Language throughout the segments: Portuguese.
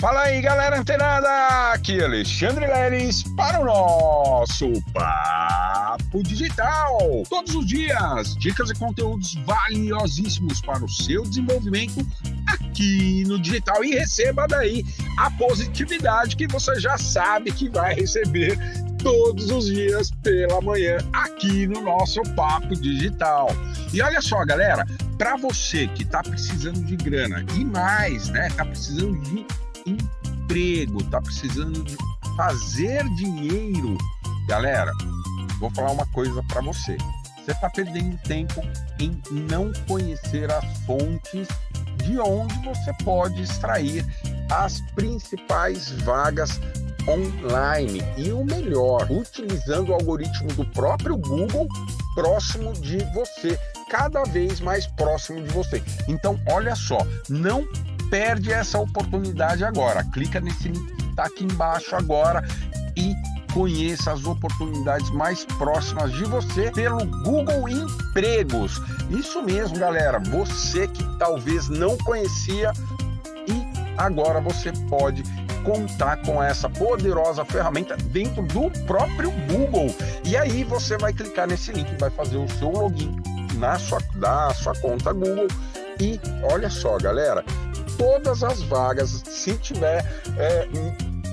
Fala aí, galera antenada! Aqui é Alexandre Leles para o nosso Papo Digital. Todos os dias, dicas e conteúdos valiosíssimos para o seu desenvolvimento aqui no digital. E receba daí a positividade que você já sabe que vai receber todos os dias pela manhã aqui no nosso Papo Digital. E olha só, galera, para você que está precisando de grana e mais, né, está precisando de emprego, tá precisando de fazer dinheiro, galera, vou falar uma coisa para você. Você está perdendo tempo em não conhecer as fontes de onde você pode extrair as principais vagas online e o melhor, utilizando o algoritmo do próprio Google próximo de você, cada vez mais próximo de você. Então, olha só, não perde essa oportunidade agora. Clica nesse link que está aqui embaixo agora e conheça as oportunidades mais próximas de você pelo Google Empregos. Isso mesmo, galera. Você que talvez não conhecia e agora você pode contar com essa poderosa ferramenta dentro do próprio Google. E aí você vai clicar nesse link, vai fazer o seu login na sua, da sua conta Google. E olha só, galera, todas as vagas, se tiver é,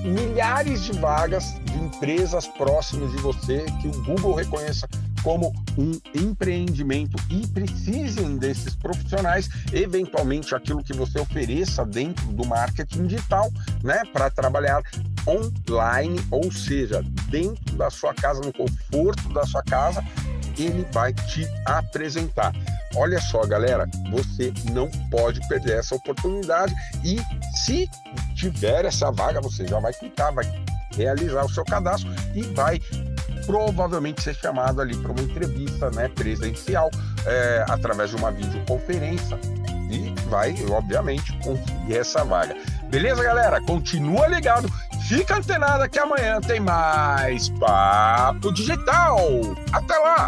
milhares de vagas de empresas próximas de você que o Google reconheça como um empreendimento e precisem desses profissionais, eventualmente aquilo que você ofereça dentro do marketing digital, né, para trabalhar online, ou seja, dentro da sua casa, no conforto da sua casa, ele vai te apresentar. Olha só, galera, você não pode perder essa oportunidade e se tiver essa vaga, você já vai clicar, vai realizar o seu cadastro e vai provavelmente ser chamado ali para uma entrevista né, presencial é, através de uma videoconferência e vai, obviamente, conseguir essa vaga. Beleza, galera? Continua ligado, fica antenado que amanhã tem mais Papo Digital. Até lá!